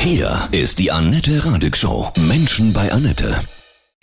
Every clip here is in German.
Hier ist die Annette Radig Show. Menschen bei Annette.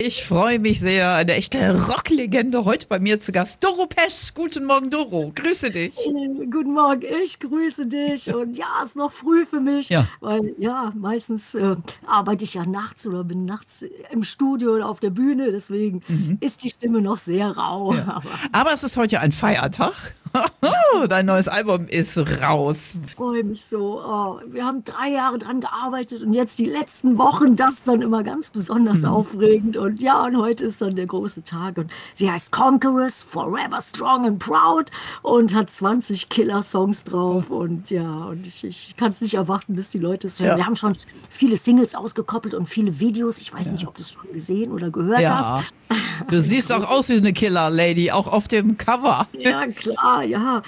Ich freue mich sehr. Eine echte Rocklegende heute bei mir zu Gast. Doro Pesch. Guten Morgen, Doro. Grüße dich. Guten Morgen, ich grüße dich. Und ja, es ist noch früh für mich, Ja. weil ja, meistens äh, arbeite ich ja nachts oder bin nachts im Studio oder auf der Bühne. Deswegen ist die Stimme noch sehr rau. Aber Aber es ist heute ein Feiertag. Dein neues Album ist raus. ich freue mich so. Oh, wir haben drei Jahre dran gearbeitet und jetzt die letzten Wochen, das ist dann immer ganz besonders aufregend. Und ja, und heute ist dann der große Tag. Und sie heißt Conquerors, Forever Strong and Proud und hat 20 Killer-Songs drauf. Und ja, und ich, ich kann es nicht erwarten, bis die Leute es hören. Ja. Wir haben schon viele Singles ausgekoppelt und viele Videos. Ich weiß nicht, ob du es schon gesehen oder gehört Ja. hast. Du siehst auch aus wie eine Killer-Lady, auch auf dem Cover. Ja, klar, ja.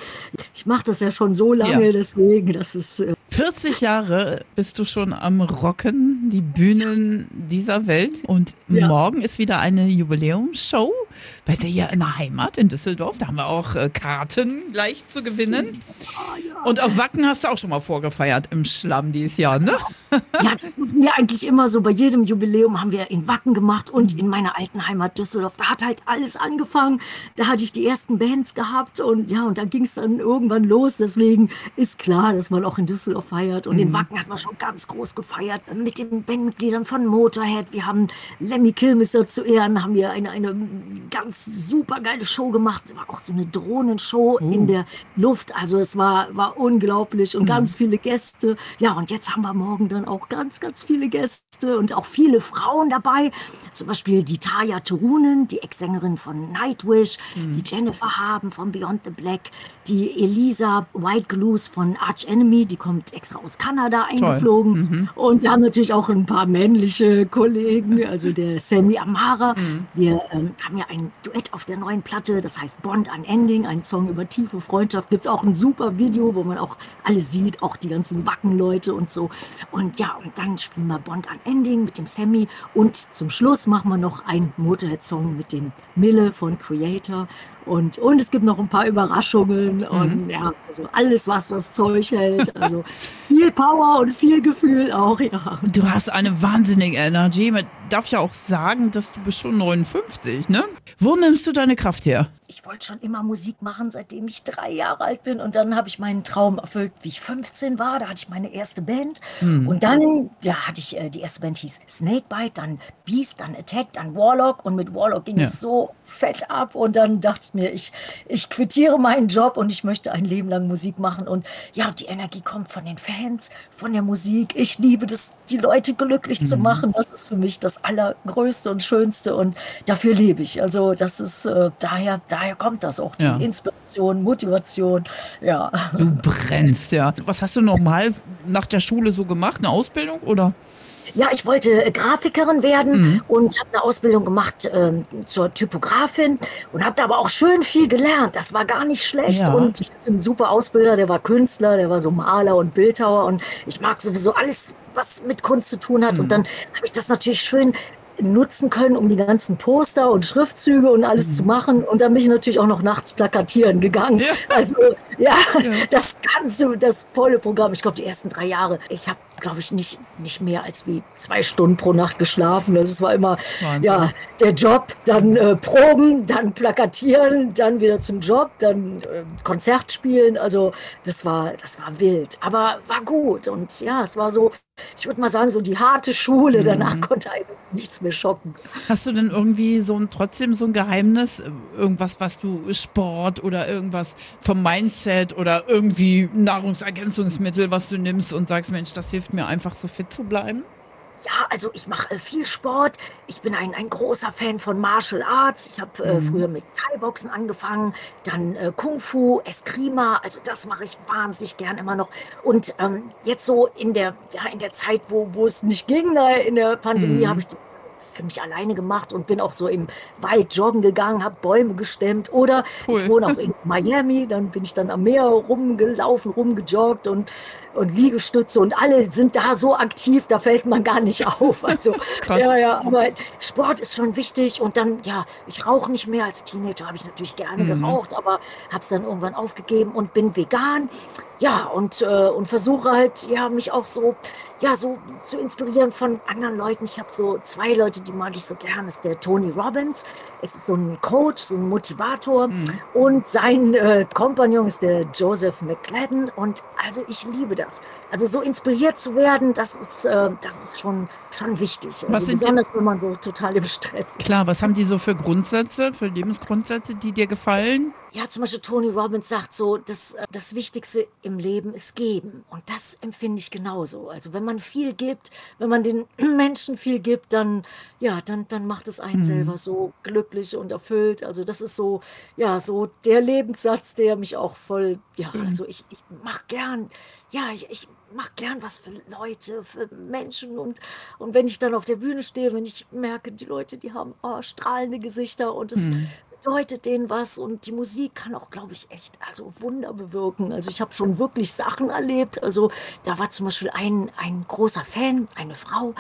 Ich mache das ja schon so lange, Ja. deswegen, das ist. Äh, 40 Jahre bist du schon am Rocken, die Bühnen dieser Welt. Und Ja. morgen ist wieder eine Jubiläumsshow bei dir hier in der Heimat in Düsseldorf. Da haben wir auch äh, Karten gleich zu gewinnen. Und auf Wacken hast du auch schon mal vorgefeiert im Schlamm dieses Jahr, ne? Ja, das machen wir eigentlich immer so. Bei jedem Jubiläum haben wir in Wacken gemacht und in meiner alten Heimat Düsseldorf. Da hat halt alles angefangen. Da hatte ich die ersten Bands gehabt und ja, und da ging es dann irgendwann los. Deswegen ist klar, dass man auch in Düsseldorf feiert. Und in Wacken hat man schon ganz groß gefeiert mit den Bandmitgliedern von Motorhead. Wir haben Lemmy Kilmister zu Ehren, haben wir eine, eine ganz super geile Show gemacht. Es war auch so eine Drohnenshow in der Luft. Also es war, war unglaublich und ganz viele Gäste. Ja, und jetzt haben wir morgen dann auch ganz, ganz viele Gäste und auch viele Frauen dabei. Zum Beispiel die Taya Turunen, die Ex-Sängerin von Nightwish, die Jennifer Haben von Beyond the Black, die Elisa White Glues von Arch Enemy, die kommt extra aus Kanada eingeflogen. Und wir haben natürlich auch ein paar männliche Kollegen, also der Sammy Amara. Wir ähm, haben ja ein Duett auf der neuen Platte, das heißt Bond Unending, ein Song über tiefe Freundschaft. Gibt es auch ein super Video, wo man auch alle sieht, auch die ganzen Wackenleute und so. Und ja, und dann spielen wir Bond Unending mit dem Sammy. Und zum Schluss machen wir noch einen Motorhead-Song mit dem Mille von Creator. Und, und es gibt noch ein paar Überraschungen und ja, also alles, was das Zeug hält. Also viel Power und viel Gefühl auch, ja. Du hast eine wahnsinnige Energie. Man darf ja auch sagen, dass du bist schon 59, ne? Wo nimmst du deine Kraft her? Ich wollte schon immer Musik machen, seitdem ich drei Jahre alt bin. Und dann habe ich meinen Traum erfüllt, wie ich 15 war. Da hatte ich meine erste Band. Und dann ja, hatte ich, äh, die erste Band hieß Snakebite, dann Beast, dann Attack, dann Warlock. Und mit Warlock ging Ja. es so fett ab. Und dann dachte ich mir, ich, ich quittiere meinen Job und ich möchte ein Leben lang Musik machen. Und ja, die Energie kommt von den Fans, von der Musik. Ich liebe das, die Leute glücklich zu machen. Das ist für mich das Allergrößte und Schönste. Und dafür lebe ich. Also das ist, äh, daher, daher kommt das auch, die Ja. Inspiration, Motivation. Ja. Du brennst, ja. Was hast du normal nach der Schule so gemacht? Eine Ausbildung oder? Ja, ich wollte äh, Grafikerin werden und habe eine Ausbildung gemacht ähm, zur Typografin und habe da aber auch schön viel gelernt. Das war gar nicht schlecht. Ja. Und ich hatte einen super Ausbilder, der war Künstler, der war so Maler und Bildhauer und ich mag sowieso alles, was mit Kunst zu tun hat. Und dann habe ich das natürlich schön nutzen können, um die ganzen Poster und Schriftzüge und alles zu machen. Und dann bin ich natürlich auch noch nachts plakatieren gegangen. Ja. Also ja, das ganze, das volle Programm. Ich glaube, die ersten drei Jahre. Ich habe, glaube ich, nicht, nicht mehr als wie zwei Stunden pro Nacht geschlafen. Also es war immer, Wahnsinn. ja, der Job, dann äh, Proben, dann plakatieren, dann wieder zum Job, dann äh, Konzert spielen. Also das war, das war wild, aber war gut. Und ja, es war so, ich würde mal sagen, so die harte Schule. Danach konnte einem nichts mehr schocken. Hast du denn irgendwie so ein, trotzdem so ein Geheimnis? Irgendwas, was du Sport oder irgendwas vom Mindset oder irgendwie Nahrungsergänzungsmittel, was du nimmst und sagst, Mensch, das hilft mir einfach so fit zu bleiben? Ja, also ich mache äh, viel Sport. Ich bin ein, ein großer Fan von Martial Arts. Ich habe äh, früher mit Thai-Boxen angefangen, dann äh, Kung Fu, Eskrima. Also das mache ich wahnsinnig gern immer noch. Und ähm, jetzt so in der, ja, in der Zeit, wo, wo es nicht ging, da in der Pandemie, habe ich für mich alleine gemacht und bin auch so im Wald joggen gegangen, habe Bäume gestemmt. Oder Cool. ich wohne auch in Miami, dann bin ich dann am Meer rumgelaufen, rumgejoggt und, und Liegestütze und alle sind da so aktiv, da fällt man gar nicht auf. Also, ja, ja, aber Sport ist schon wichtig und dann, ja, ich rauche nicht mehr. Als Teenager habe ich natürlich gerne geraucht, aber habe es dann irgendwann aufgegeben und bin vegan. Ja, und, äh, und versuche halt, ja, mich auch so, ja, so zu inspirieren von anderen Leuten. Ich habe so zwei Leute, die mag ich so gern. Das ist der Tony Robbins. Es ist so ein Coach, so ein Motivator. Mhm. Und sein äh, Kompagnon ist der Joseph McCladden. Und also ich liebe das. Also so inspiriert zu werden, das ist, äh, das ist schon, schon wichtig. Also was sind besonders, wenn man so total im Stress ist. Klar, was haben die so für Grundsätze, für Lebensgrundsätze, die dir gefallen? Ja, zum Beispiel Tony Robbins sagt so, dass äh, das Wichtigste im Leben ist geben. Und das empfinde ich genauso. Also wenn man viel gibt, wenn man den Menschen viel gibt, dann, ja, dann, dann macht es einen mhm. selber so glücklich und erfüllt. Also das ist so, ja, so der Lebenssatz, der mich auch voll, ja, Schön. also ich, ich mache gern, ja, ich, ich mache gern was für Leute, für Menschen. Und, und wenn ich dann auf der Bühne stehe, wenn ich merke, die Leute, die haben oh, strahlende Gesichter und es mhm bedeutet denen was und die Musik kann auch, glaube ich, echt also Wunder bewirken. Also ich habe schon wirklich Sachen erlebt. Also da war zum Beispiel ein, ein großer Fan, eine Frau,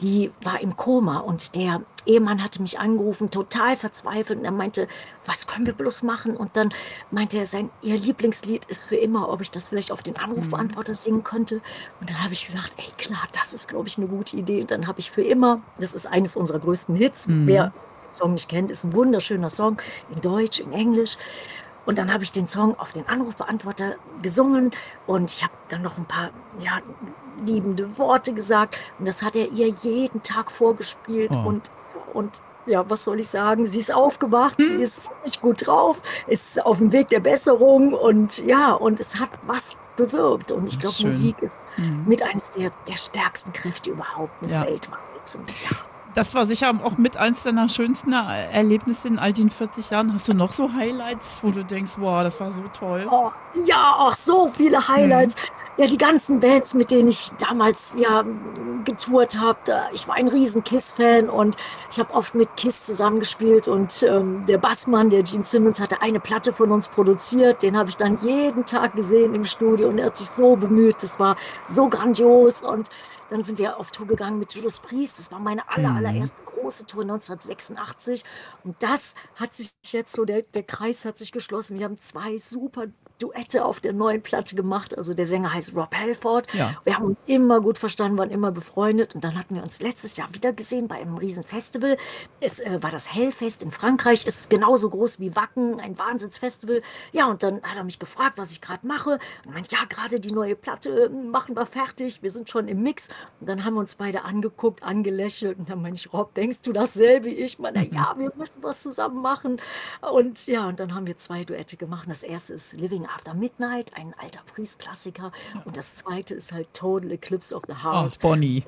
die war im Koma und der Ehemann hatte mich angerufen, total verzweifelt und er meinte, was können wir bloß machen? Und dann meinte er, sein, ihr Lieblingslied ist für immer, ob ich das vielleicht auf den Anrufbeantworter mhm. singen könnte. Und dann habe ich gesagt, ey klar, das ist, glaube ich, eine gute Idee. Und dann habe ich für immer, das ist eines unserer größten Hits, mhm. wer Song nicht kennt, ist ein wunderschöner Song in Deutsch, in Englisch. Und dann habe ich den Song auf den Anrufbeantworter gesungen und ich habe dann noch ein paar ja, liebende Worte gesagt. Und das hat er ihr jeden Tag vorgespielt. Oh. Und, und ja, was soll ich sagen? Sie ist aufgewacht, hm. sie ist ziemlich gut drauf, ist auf dem Weg der Besserung und ja, und es hat was bewirkt. Und ich glaube, Musik ist mhm. mit eines der, der stärksten Kräfte überhaupt ja. weltweit. Und, ja. Das war sicher auch mit eins deiner schönsten Erlebnisse in all den 40 Jahren. Hast du noch so Highlights, wo du denkst, wow, das war so toll? Oh, ja, auch so viele Highlights. Mhm. Ja, die ganzen Bands, mit denen ich damals ja getourt habe. Ich war ein riesen Kiss-Fan und ich habe oft mit Kiss zusammengespielt und ähm, der Bassmann, der Gene Simmons, hatte eine Platte von uns produziert. Den habe ich dann jeden Tag gesehen im Studio und er hat sich so bemüht. Das war so grandios und dann sind wir auf Tour gegangen mit Judas Priest. Das war meine aller, mhm. allererste große Tour 1986. Und das hat sich jetzt so, der, der Kreis hat sich geschlossen. Wir haben zwei super Duette auf der neuen Platte gemacht. Also der Sänger heißt Rob Halford. Ja. Wir haben uns immer gut verstanden, waren immer befreundet. Und dann hatten wir uns letztes Jahr wieder gesehen bei einem riesen Festival. Es äh, war das Hellfest in Frankreich. Es ist genauso groß wie Wacken, ein Wahnsinnsfestival. Ja, und dann hat er mich gefragt, was ich gerade mache. Und meint, ja, gerade die neue Platte äh, machen wir fertig. Wir sind schon im Mix. Und dann haben wir uns beide angeguckt, angelächelt. Und dann meinte ich, Rob, denkst du dasselbe wie ich? Ich meine, ja, wir müssen was zusammen machen. Und ja, und dann haben wir zwei Duette gemacht. Das erste ist Living After Midnight, ein alter Priest-Klassiker. Und das zweite ist halt Total Eclipse of the Heart. Ach, Bonnie.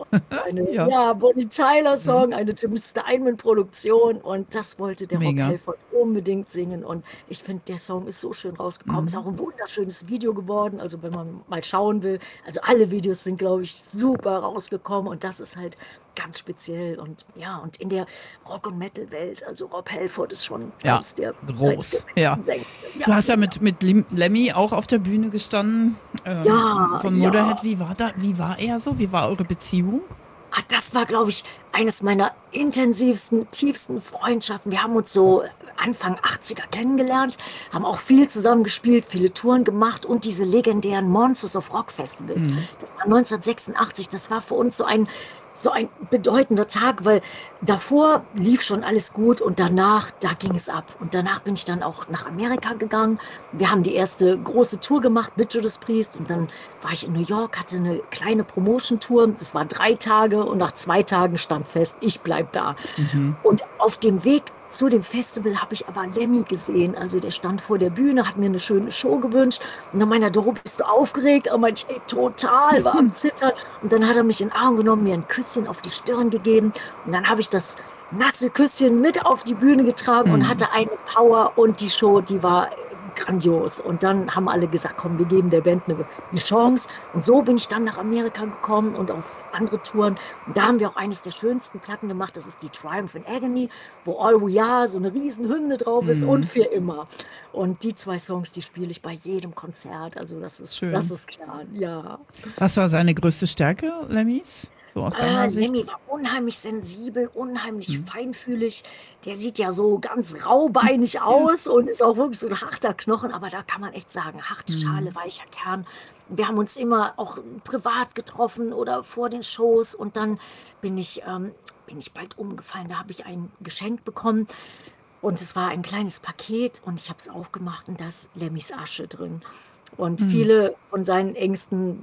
Eine, ja. ja. Bonnie Tyler-Song, mhm. eine Tim Steinman-Produktion. Und das wollte der Mega. Rob Halford unbedingt singen. Und ich finde, der Song ist so schön rausgekommen. Mhm. Ist auch ein wunderschönes Video geworden. Also, wenn man mal schauen will. Also, alle Videos sind, glaube ich, super rausgekommen. Und das ist halt ganz speziell und ja, und in der Rock- und Metal-Welt, also Rob Halford ist schon ja, eins der groß. Der ja. ja. Du hast ja mit, mit Lemmy auch auf der Bühne gestanden. Ähm, ja. Von Motorhead. Ja. Wie war da, wie war er so? Wie war eure Beziehung? Ah, das war, glaube ich, eines meiner intensivsten, tiefsten Freundschaften. Wir haben uns so Anfang 80er kennengelernt, haben auch viel zusammen gespielt, viele Touren gemacht und diese legendären Monsters of Rock Festivals. Mhm. Das war 1986, das war für uns so ein so ein bedeutender Tag, weil davor lief schon alles gut und danach, da ging es ab. Und danach bin ich dann auch nach Amerika gegangen. Wir haben die erste große Tour gemacht mit Judas Priest und dann war ich in New York, hatte eine kleine Promotion-Tour. Das war drei Tage und nach zwei Tagen stand fest, ich bleibe da. Mhm. Und auf dem Weg zu dem Festival habe ich aber Lemmy gesehen. Also der stand vor der Bühne, hat mir eine schöne Show gewünscht. Und dann meinte er, Doro, bist du aufgeregt? Und meinte ich, ey, total, war am Zittern. Und dann hat er mich in den Arm genommen, mir ein Küsschen auf die Stirn gegeben. Und dann habe ich das nasse Küsschen mit auf die Bühne getragen mhm. und hatte eine Power und die Show, die war grandios. Und dann haben alle gesagt, komm, wir geben der Band eine, eine, Chance. Und so bin ich dann nach Amerika gekommen und auf andere Touren. Und da haben wir auch eines der schönsten Platten gemacht. Das ist die Triumph in Agony, wo All We Are so eine riesen Hymne drauf ist mhm. und für immer. Und die zwei Songs, die spiele ich bei jedem Konzert. Also das ist, Schön. das ist klar, ja. Was war seine größte Stärke, Lemmys? so aus Äh, deiner Sicht? Lemmy war unheimlich sensibel, unheimlich feinfühlig. Der sieht ja so ganz raubeinig aus und ist auch wirklich so ein harter Knochen, aber da kann man echt sagen, harte Schale, weicher Kern. Wir haben uns immer auch privat getroffen oder vor den Shows und dann bin ich, ähm, bin ich bald umgefallen. Da habe ich ein Geschenk bekommen und es war ein kleines Paket und ich habe es aufgemacht und da ist Lemmys Asche drin. Und viele von seinen engsten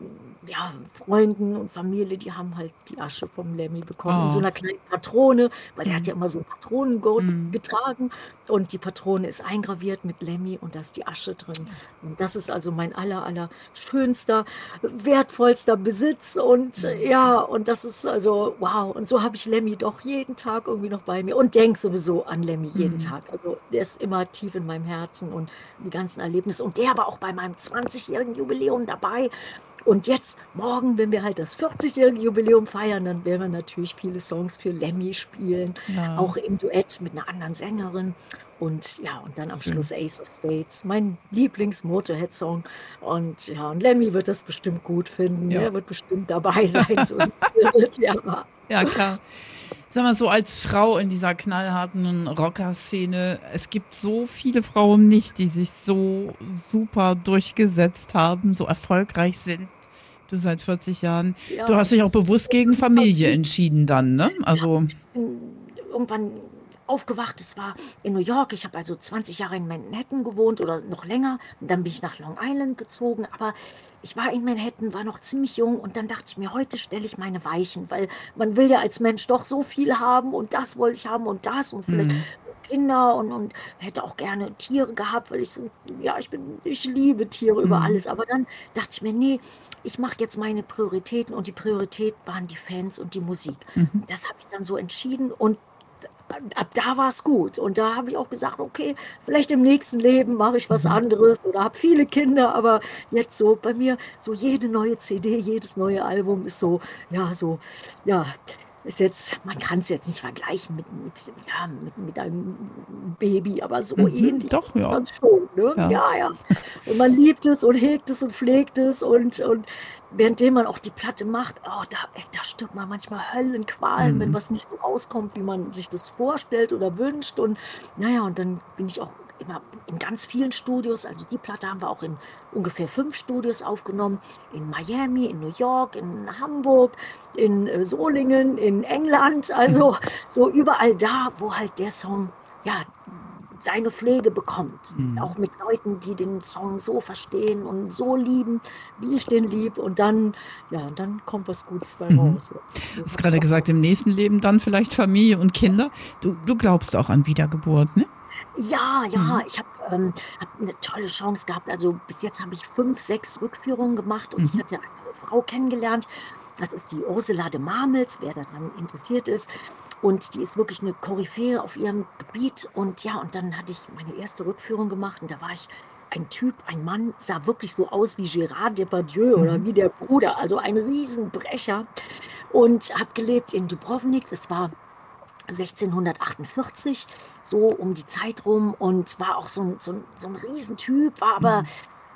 ja, Freunden und Familie, die haben halt die Asche vom Lemmy bekommen in so Oh. einer kleinen Patrone, weil er hat ja immer so ein Patronengurt getragen und die Patrone ist eingraviert mit Lemmy und da ist die Asche drin. Und das ist also mein aller, aller schönster, wertvollster Besitz und äh, ja, und das ist also wow. Und so habe ich Lemmy doch jeden Tag irgendwie noch bei mir und denke sowieso an Lemmy jeden Tag. Also der ist immer tief in meinem Herzen und die ganzen Erlebnisse. Und der war auch bei meinem 20-jährigen Jubiläum dabei. Und jetzt, morgen, wenn wir halt das 40-jährige Jubiläum feiern, dann werden wir natürlich viele Songs für Lemmy spielen, Ja. auch im Duett mit einer anderen Sängerin. Und ja, und dann am Schluss Ace of Spades, mein Lieblings-Motorhead-Song. Und ja, und Lemmy wird das bestimmt gut finden. Ja. Er wird bestimmt dabei sein. Ja, klar. Sag mal, so als Frau in dieser knallharten Rocker-Szene, es gibt so viele Frauen nicht, die sich so super durchgesetzt haben, so erfolgreich sind. Du seit 40 Jahren. Ja, Du hast dich auch bewusst gegen Familie entschieden dann, ne? Also, irgendwann aufgewacht. Es war in New York. Ich habe also 20 Jahre in Manhattan gewohnt oder noch länger. Und dann bin ich nach Long Island gezogen. Aber ich war in Manhattan, war noch ziemlich jung. Und dann dachte ich mir, heute stelle ich meine Weichen, weil man will ja als Mensch doch so viel haben. Und das wollte ich haben und das und vielleicht Kinder und, und hätte auch gerne Tiere gehabt, weil ich so, ja, ich bin, ich liebe Tiere über alles. Aber dann dachte ich mir, nee, ich mache jetzt meine Prioritäten und die Priorität waren die Fans und die Musik. Das habe ich dann so entschieden und ab da war es gut. Und da habe ich auch gesagt, okay, vielleicht im nächsten Leben mache ich was anderes oder habe viele Kinder, aber jetzt so bei mir, so jede neue CD, jedes neue Album ist so, ja, so, ja, ist jetzt, man kann es jetzt nicht vergleichen mit, mit, ja, mit, mit einem Baby, aber so ähnlich doch, ja. dann schon. Ne? Ja. Ja. ja, Und man liebt es und hegt es und pflegt es und, und währenddem man auch die Platte macht, oh, da, ey, da stirbt man manchmal Höllenqualen, wenn was nicht so rauskommt, wie man sich das vorstellt oder wünscht. Und naja, und dann bin ich auch immer in ganz vielen Studios, also die Platte haben wir auch in ungefähr fünf Studios aufgenommen, in Miami, in New York, in Hamburg, in äh, Solingen, in England, also so überall da, wo halt der Song, ja, seine Pflege bekommt. Auch mit Leuten, die den Song so verstehen und so lieben, wie ich den lieb. Und dann, ja, dann kommt was Gutes bei raus. du hast gerade gesagt, im nächsten Leben dann vielleicht Familie und Kinder. Du, du glaubst auch an Wiedergeburt, ne? Ja, ja, ich habe ähm, hab eine tolle Chance gehabt. Also bis jetzt habe ich fünf, sechs Rückführungen gemacht und ich hatte eine Frau kennengelernt. Das ist die Ursula de Marmels, wer daran interessiert ist. Und die ist wirklich eine Koryphäe auf ihrem Gebiet. Und ja, und dann hatte ich meine erste Rückführung gemacht und da war ich ein Typ, ein Mann, sah wirklich so aus wie Gérard Depardieu oder wie der Bruder, also ein Riesenbrecher. Und habe gelebt in Dubrovnik, das war 1648, so um die Zeit rum und war auch so ein, so ein, so ein Riesentyp, war aber,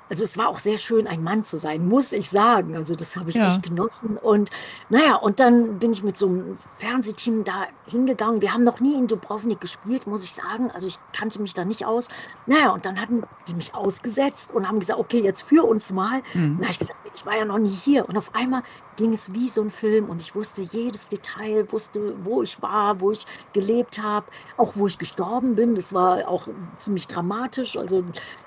also es war auch sehr schön, ein Mann zu sein, muss ich sagen. Also das habe ich Ja. echt genossen. Und naja, und dann bin ich mit so einem Fernsehteam da hingegangen. Wir haben noch nie in Dubrovnik gespielt, muss ich sagen. Also ich kannte mich da nicht aus. Naja, und dann hatten die mich ausgesetzt und haben gesagt, okay, jetzt für uns mal. Mhm. Na, ich gesagt, ich war ja noch nie hier. Und auf einmal ging es wie so ein Film und ich wusste jedes Detail, wusste, wo ich war, wo ich gelebt habe, auch wo ich gestorben bin. Das war auch ziemlich dramatisch. Also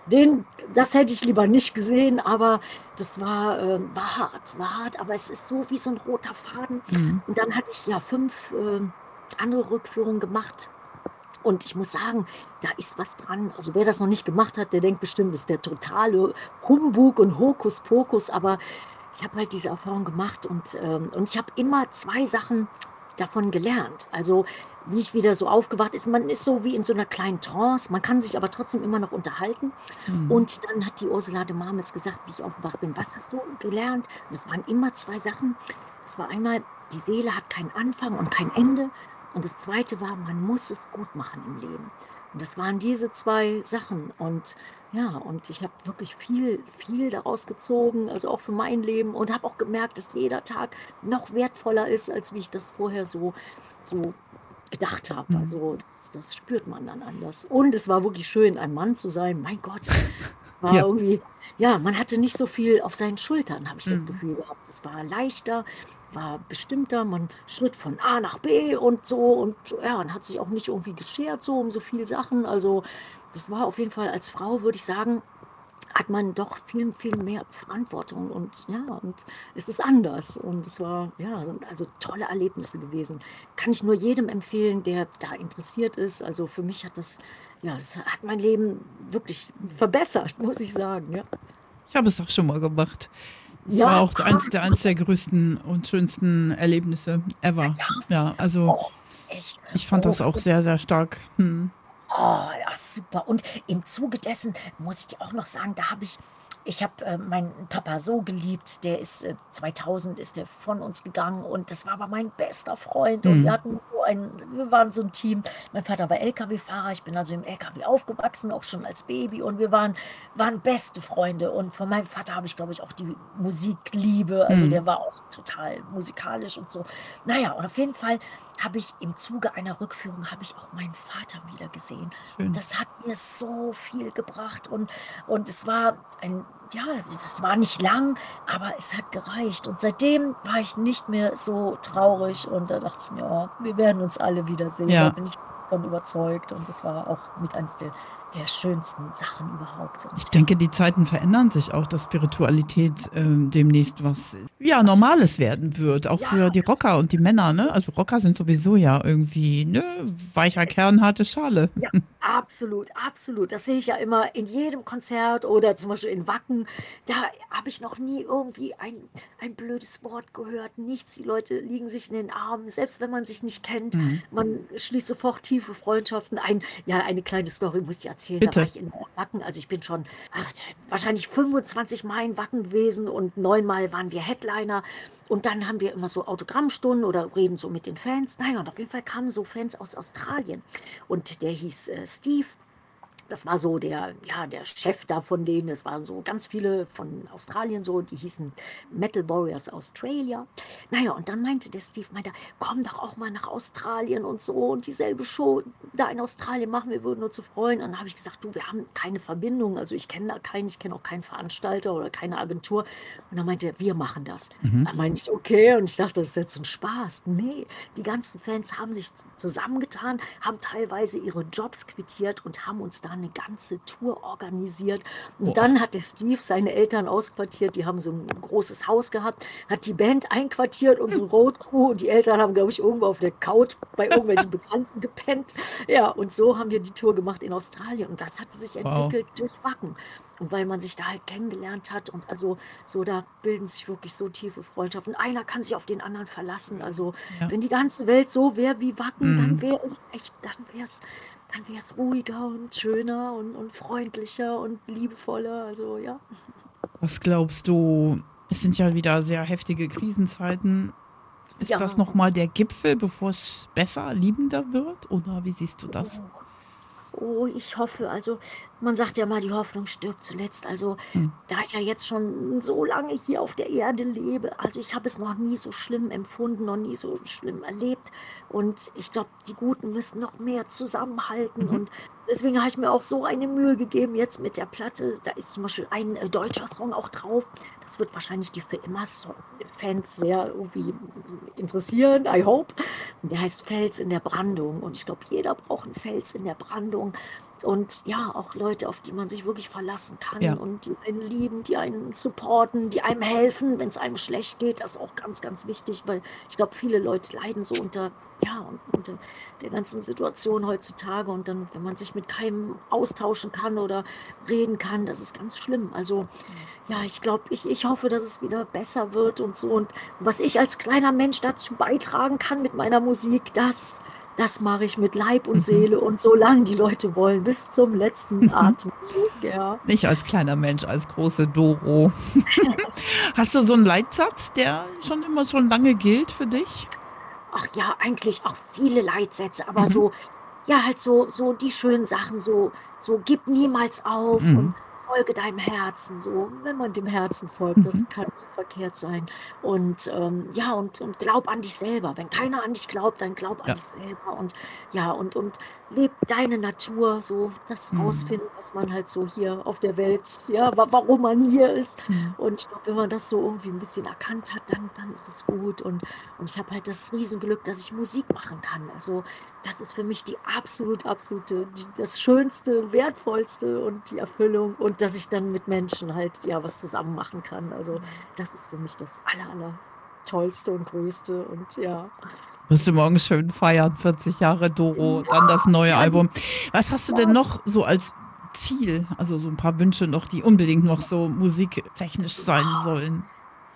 den, das hätte ich lieber nicht gesehen, aber das war, äh, war hart, war hart. Aber es ist so wie so ein roter Faden. Und dann hatte ich ja fünf äh, andere Rückführungen gemacht. Und ich muss sagen, da ist was dran. Also wer das noch nicht gemacht hat, der denkt bestimmt, das ist der totale Humbug und Hokuspokus. Aber ich habe halt diese Erfahrung gemacht und, ähm, und ich habe immer zwei Sachen davon gelernt. Also wie ich wieder so aufgewacht ist, man ist so wie in so einer kleinen Trance, man kann sich aber trotzdem immer noch unterhalten. Und dann hat die Ursula de Marmels gesagt, wie ich aufgewacht bin, was hast du gelernt? Und es waren immer zwei Sachen. Das war einmal, die Seele hat keinen Anfang und kein Ende. Und das zweite war, man muss es gut machen im Leben. Und das waren diese zwei Sachen. Und Ja, und ich habe wirklich viel, viel daraus gezogen, also auch für mein Leben und habe auch gemerkt, dass jeder Tag noch wertvoller ist, als wie ich das vorher so, so gedacht habe. Mhm. Also das, das spürt man dann anders. Und es war wirklich schön, ein Mann zu sein. Mein Gott, es war Ja. irgendwie, ja, man hatte nicht so viel auf seinen Schultern, habe ich das Mhm. Gefühl gehabt. Es war leichter, war bestimmter, man schritt von A nach B und so und ja, und hat sich auch nicht irgendwie geschert so um so viele Sachen. Also das war auf jeden Fall als Frau, würde ich sagen, hat man doch viel, viel mehr Verantwortung und ja, und es ist anders. Und es war, ja, also tolle Erlebnisse gewesen. Kann ich nur jedem empfehlen, der da interessiert ist. Also für mich hat das, ja, das hat mein Leben wirklich verbessert, muss ich sagen. Ja, Ich habe es auch schon mal gemacht. Es Ja. war auch eins der, eins der größten und schönsten Erlebnisse ever. Ja, also oh, echt. ich fand das Oh, auch sehr, sehr stark. Hm. Oh, ja, super. Und im Zuge dessen muss ich dir auch noch sagen, da habe ich, ich habe äh, meinen Papa so geliebt, der ist äh, 2000 ist der von uns gegangen und das war aber mein bester Freund und Mhm. wir hatten so ein, wir waren so ein Team. Mein Vater war LKW-Fahrer, ich bin also im LKW aufgewachsen, auch schon als Baby und wir waren, waren beste Freunde und von meinem Vater habe ich, glaube ich, auch die Musikliebe, also Mhm. der war auch total musikalisch und so. Naja, und auf jeden Fall habe ich im Zuge einer Rückführung habe ich auch meinen Vater wieder gesehen. Schön. Und das hat mir so viel gebracht und, und es war ein, ja, es war nicht lang, aber es hat gereicht. Und seitdem war ich nicht mehr so traurig und da dachte ich mir, oh, wir werden uns alle wiedersehen. Ja. Da bin ich von überzeugt und das war auch mit eines der, der schönsten Sachen überhaupt. Und Ich denke, die Zeiten verändern sich auch, dass Spiritualität ähm, demnächst was ja Normales werden wird, auch Ja. für die Rocker und die Männer. Ne? Also Rocker sind sowieso ja irgendwie ne weicher Kern, harte Schale. Ja, absolut, absolut. Das sehe ich ja immer in jedem Konzert oder zum Beispiel in Wacken. Da habe ich noch nie irgendwie ein, ein blödes Wort gehört. Nichts. Die Leute liegen sich in den Armen, selbst wenn man sich nicht kennt. Mhm. Man schließt sofort tiefe Freundschaften ein. Ja, eine kleine Story muss ich erzählen. Bitte. Da war ich in Wacken. Also ich bin schon ach, wahrscheinlich 25 Mal in Wacken gewesen und neunmal waren wir Headliner. Und dann haben wir immer so Autogrammstunden oder reden so mit den Fans. Naja, und auf jeden Fall kamen so Fans aus Australien. Und der hieß äh, Steve. Das war so der, ja, der Chef da von denen. Es waren so ganz viele von Australien so, die hießen Metal Warriors Australia. Naja, und dann meinte der Steve, meinte, komm doch auch mal nach Australien und so und dieselbe Show da in Australien machen, wir würden uns so freuen. Und dann habe ich gesagt, du, wir haben keine Verbindung, also ich kenne da keinen, ich kenne auch keinen Veranstalter oder keine Agentur. Und dann meinte er, wir machen das. Dann meinte ich, okay, und ich dachte, das ist jetzt ein Spaß. Nee, die ganzen Fans haben sich zusammengetan, haben teilweise ihre Jobs quittiert und haben uns da eine ganze Tour organisiert. Und Boah. dann hat der Steve seine Eltern ausquartiert, die haben so ein großes Haus gehabt, hat die Band einquartiert, unsere Road Crew und die Eltern haben, glaube ich, irgendwo auf der Couch bei irgendwelchen Bekannten gepennt. Ja, und so haben wir die Tour gemacht in Australien und das hatte sich Wow. entwickelt durch Wacken. Und weil man sich da halt kennengelernt hat und also so, da bilden sich wirklich so tiefe Freundschaften. Einer kann sich auf den anderen verlassen. Also Ja. wenn die ganze Welt so wäre wie Wacken, Mhm. dann wäre es echt, dann wäre es dann wäre es ruhiger und schöner und, und freundlicher und liebevoller. Also ja. Was glaubst du? Es sind ja wieder sehr heftige Krisenzeiten. Ist Ja. das nochmal der Gipfel, bevor es besser, liebender wird? Oder wie siehst du das? Oh, ich hoffe, also man sagt ja mal, die Hoffnung stirbt zuletzt. Also Hm. da ich ja jetzt schon so lange hier auf der Erde lebe, also ich habe es noch nie so schlimm empfunden, noch nie so schlimm erlebt. Und ich glaube, die Guten müssen noch mehr zusammenhalten. Mhm. Und deswegen habe ich mir auch so eine Mühe gegeben jetzt mit der Platte. Da ist zum Beispiel ein äh, deutscher Song auch drauf. Das wird wahrscheinlich die für immer So- Fans sehr irgendwie interessieren, I hope. Der heißt Fels in der Brandung. Und ich glaube, jeder braucht einen Fels in der Brandung. Und ja, auch Leute, auf die man sich wirklich verlassen kann Ja. und die einen lieben, die einen supporten, die einem helfen, wenn es einem schlecht geht. Das ist auch ganz, ganz wichtig, weil ich glaube, viele Leute leiden so unter, ja, un- unter der ganzen Situation heutzutage. Und dann, wenn man sich mit keinem austauschen kann oder reden kann, das ist ganz schlimm. Also ja, ich glaube, ich, ich hoffe, dass es wieder besser wird und so. Und was ich als kleiner Mensch dazu beitragen kann mit meiner Musik, das, das mache ich mit Leib und Mhm. Seele und solange die Leute wollen, bis zum letzten Atemzug, ja. Nicht als kleiner Mensch, als große Doro. Hast du so einen Leitsatz, der schon immer schon lange gilt für dich? Ach ja, eigentlich auch viele Leitsätze, aber Mhm. so ja, halt so, so die schönen Sachen, so, so gib niemals auf Mhm. und folge deinem Herzen, so, wenn man dem Herzen folgt, das Mhm. kann nie verkehrt sein. Und ähm, ja, und, und glaub an dich selber. Wenn keiner an dich glaubt, dann glaub an Ja. dich selber und ja, und, und leb deine Natur, so das Mhm. rausfinden, was man halt so hier auf der Welt, ja, wa warum man hier ist. Mhm. Und ich glaube, wenn man das so irgendwie ein bisschen erkannt hat, dann, dann ist es gut. Und, und ich habe halt das Riesenglück, dass ich Musik machen kann. Also das ist für mich die absolut, absolute, die, das Schönste, Wertvollste und die Erfüllung. Und dass ich dann mit Menschen halt ja was zusammen machen kann. Also das ist für mich das aller, aller Tollste und Größte. Und ja. Wirst du morgen schön feiern, 40 Jahre Doro, dann das neue Album. Was hast du denn noch so als Ziel? Also so ein paar Wünsche noch, die unbedingt noch so musiktechnisch sein sollen.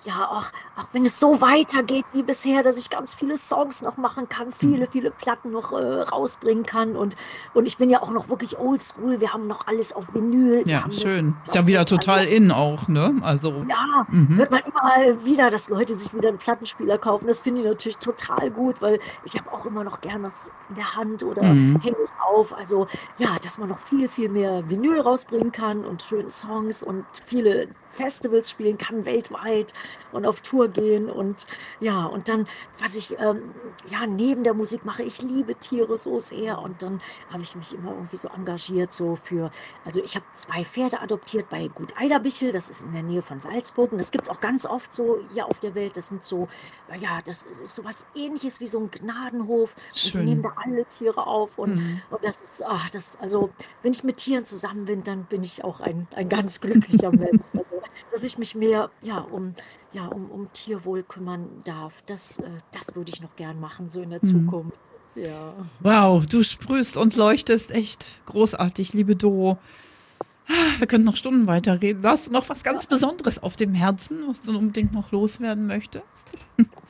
Ja, auch, auch wenn es so weitergeht wie bisher, dass ich ganz viele Songs noch machen kann, viele, viele Platten noch äh, rausbringen kann. Und, und ich bin ja auch noch wirklich oldschool. Wir haben noch alles auf Vinyl. Ja, schön. Ist ja wieder also- total in auch, ne? Also, Ja, Mhm. hört man überall wieder, dass Leute sich wieder einen Plattenspieler kaufen. Das finde ich natürlich total gut, weil ich habe auch immer noch gern was in der Hand oder Mhm. hänge es auf. Also ja, dass man noch viel, viel mehr Vinyl rausbringen kann und schöne Songs und viele Festivals spielen kann weltweit und auf Tour gehen und ja, und dann, was ich ähm, ja neben der Musik mache, ich liebe Tiere so sehr und dann habe ich mich immer irgendwie so engagiert, so für, also ich habe zwei Pferde adoptiert bei Gut Eiderbichel, das ist in der Nähe von Salzburg und das gibt es auch ganz oft so hier auf der Welt, das sind so, ja, das ist so was ähnliches wie so ein Gnadenhof und die Schön. nehmen da alle Tiere auf und, Mhm. und das ist, ach, das, also wenn ich mit Tieren zusammen bin, dann bin ich auch ein, ein ganz glücklicher Mensch. Also, dass ich mich mehr ja, um, ja, um, um Tierwohl kümmern darf, das, äh, das würde ich noch gern machen, so in der Mhm. Zukunft. Ja. wow, du sprühst und leuchtest echt großartig, liebe Doro. Ah, Wir könnten noch Stunden weiterreden. Hast du noch was ganz Besonderes auf dem Herzen, was du unbedingt noch loswerden möchtest?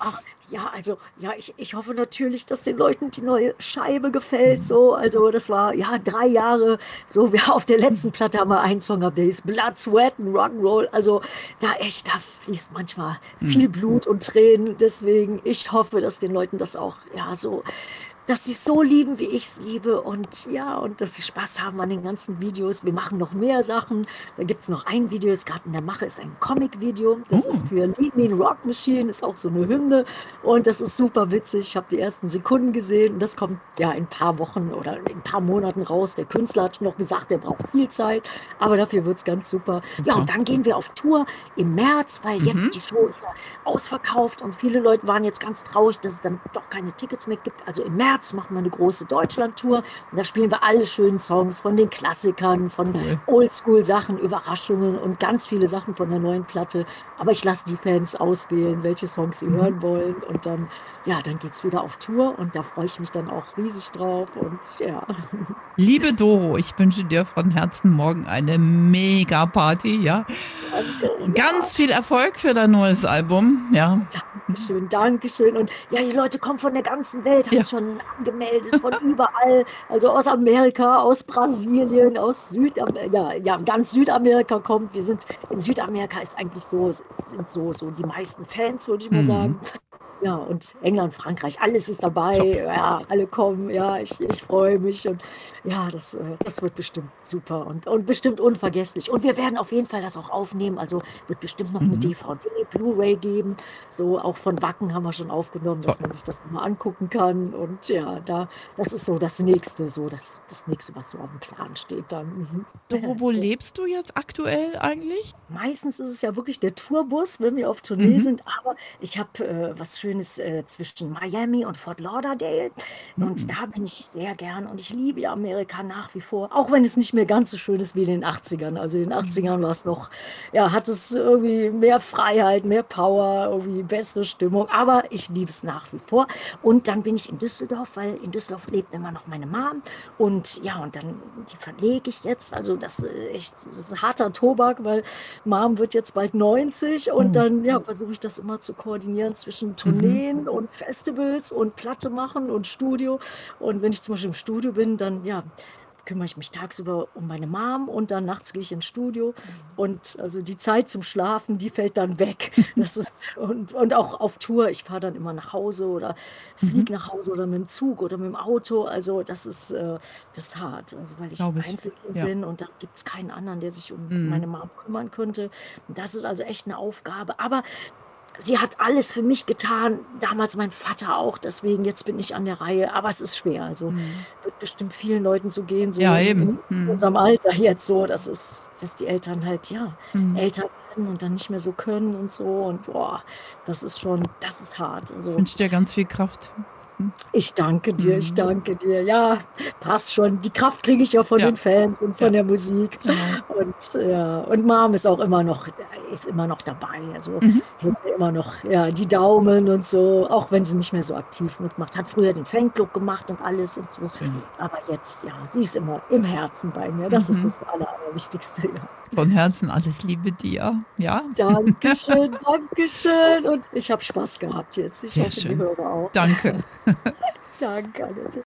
Ach, ja, also, ja, ich, ich hoffe natürlich, dass den Leuten die neue Scheibe gefällt. So, also, das war ja drei Jahre. So, wir auf der letzten Platte haben wir einen Song gehabt, der ist Blood, Sweat and Rock'n'Roll. Also, da echt, da fließt manchmal viel Blut und Tränen. Deswegen, ich hoffe, dass den Leuten das auch, ja, so dass sie es so lieben, wie ich es liebe und ja, und dass sie Spaß haben an den ganzen Videos. Wir machen noch mehr Sachen. Da gibt es noch ein Video, das gerade in der Mache ist, ein Comic-Video. Das Oh. ist für Lead Me in Rock Machine, ist auch so eine Hymne und das ist super witzig. Ich habe die ersten Sekunden gesehen und das kommt ja in ein paar Wochen oder in ein paar Monaten raus. Der Künstler hat noch gesagt, der braucht viel Zeit, aber dafür wird es ganz super. Ja, und dann gehen wir auf Tour im März, weil Mhm. jetzt die Show ist ja ausverkauft und viele Leute waren jetzt ganz traurig, dass es dann doch keine Tickets mehr gibt. Also im März machen wir eine große Deutschland-Tour und da spielen wir alle schönen Songs von den Klassikern, von Cool. Oldschool-Sachen, Überraschungen und ganz viele Sachen von der neuen Platte. Aber ich lasse die Fans auswählen, welche Songs sie hören wollen und dann, ja, dann geht's wieder auf Tour und da freue ich mich dann auch riesig drauf und ja. Liebe Doro, ich wünsche dir von Herzen morgen eine mega Party, ja. Und ganz viel Erfolg für dein neues Album, ja. Dankeschön, Dankeschön. Und ja, die Leute kommen von der ganzen Welt, haben Ja. schon angemeldet, von überall. Also aus Amerika, aus Brasilien, aus Südamerika, ja, ja, ganz Südamerika kommt. Wir sind, in Südamerika ist eigentlich so, sind so, so die meisten Fans, würde ich mal Mhm. sagen. Ja, und England, Frankreich, alles ist dabei. Top. Ja, alle kommen. Ja, ich, ich freue mich. Und ja, das, äh, das wird bestimmt super und, und bestimmt unvergesslich. Und wir werden auf jeden Fall das auch aufnehmen. Also wird bestimmt noch eine DVD, Blu-ray geben. So auch von Wacken haben wir schon aufgenommen, dass man sich das mal angucken kann. Und ja, da, das ist so das nächste, so das, das nächste, was so auf dem Plan steht dann. Mhm. Doro, wo lebst du jetzt aktuell eigentlich? Meistens ist es ja wirklich der Tourbus, wenn wir auf Tournee Mhm. sind, aber ich habe äh, was Schönes äh, zwischen Miami und Fort Lauderdale und Mhm. da bin ich sehr gern und ich liebe Amerika nach wie vor, auch wenn es nicht mehr ganz so schön ist wie in den 80ern. Also in den 80ern war es noch, ja, hat es irgendwie mehr Freiheit, mehr Power, irgendwie bessere Stimmung, aber ich liebe es nach wie vor. Und dann bin ich in Düsseldorf, weil in Düsseldorf lebt immer noch meine Mom und ja, und dann die verlege ich jetzt, also das, echt, das ist harter Tobak, weil Mom wird jetzt bald 90 und Oh. dann ja, versuche ich das immer zu koordinieren zwischen Tourneen und Festivals und Platte machen und Studio. Und wenn ich zum Beispiel im Studio bin, dann ja, kümmere ich mich tagsüber um meine Mom und dann nachts gehe ich ins Studio. Und also die Zeit zum Schlafen, die fällt dann weg. Das ist, und, und auch auf Tour, ich fahre dann immer nach Hause oder fliege nach Hause oder mit dem Zug oder mit dem Auto. Also das ist, äh, das ist hart. Also weil ich Glaube. Einzelkind Ja. bin und da gibt es keinen anderen, der sich um Mhm. meine Mom kümmern könnte. Und das ist also echt eine Aufgabe. Aber sie hat alles für mich getan. Damals mein Vater auch. Deswegen jetzt bin ich an der Reihe. Aber es ist schwer. Also wird bestimmt vielen Leuten so gehen. So Ja, in, eben. in Mhm. unserem Alter jetzt so. Das ist, dass die Eltern halt ja Mhm. älter werden und dann nicht mehr so können und so. Und boah, das ist schon, das ist hart. Ich Also wünsche dir ganz viel Kraft. ich danke dir, ich Mhm. danke dir. Ja, passt schon. Die Kraft kriege ich ja von Ja. den Fans und von Ja. der Musik. Genau. Und ja, und Mom ist auch immer noch, ist immer noch dabei. Also Mhm. hält immer noch ja, die Daumen und so, auch wenn sie nicht mehr so aktiv mitmacht. Hat früher den Fanclub gemacht und alles und so. Schön. Aber jetzt, ja, sie ist immer im Herzen bei mir. Das ist Mhm. das Aller, Allerwichtigste. Ja. Von Herzen alles Liebe dir. Ja, Dankeschön, Dankeschön. Und ich habe Spaß gehabt jetzt. Ich Sehr hoffe, die schön. Hörer auch. danke. Danke, Annette.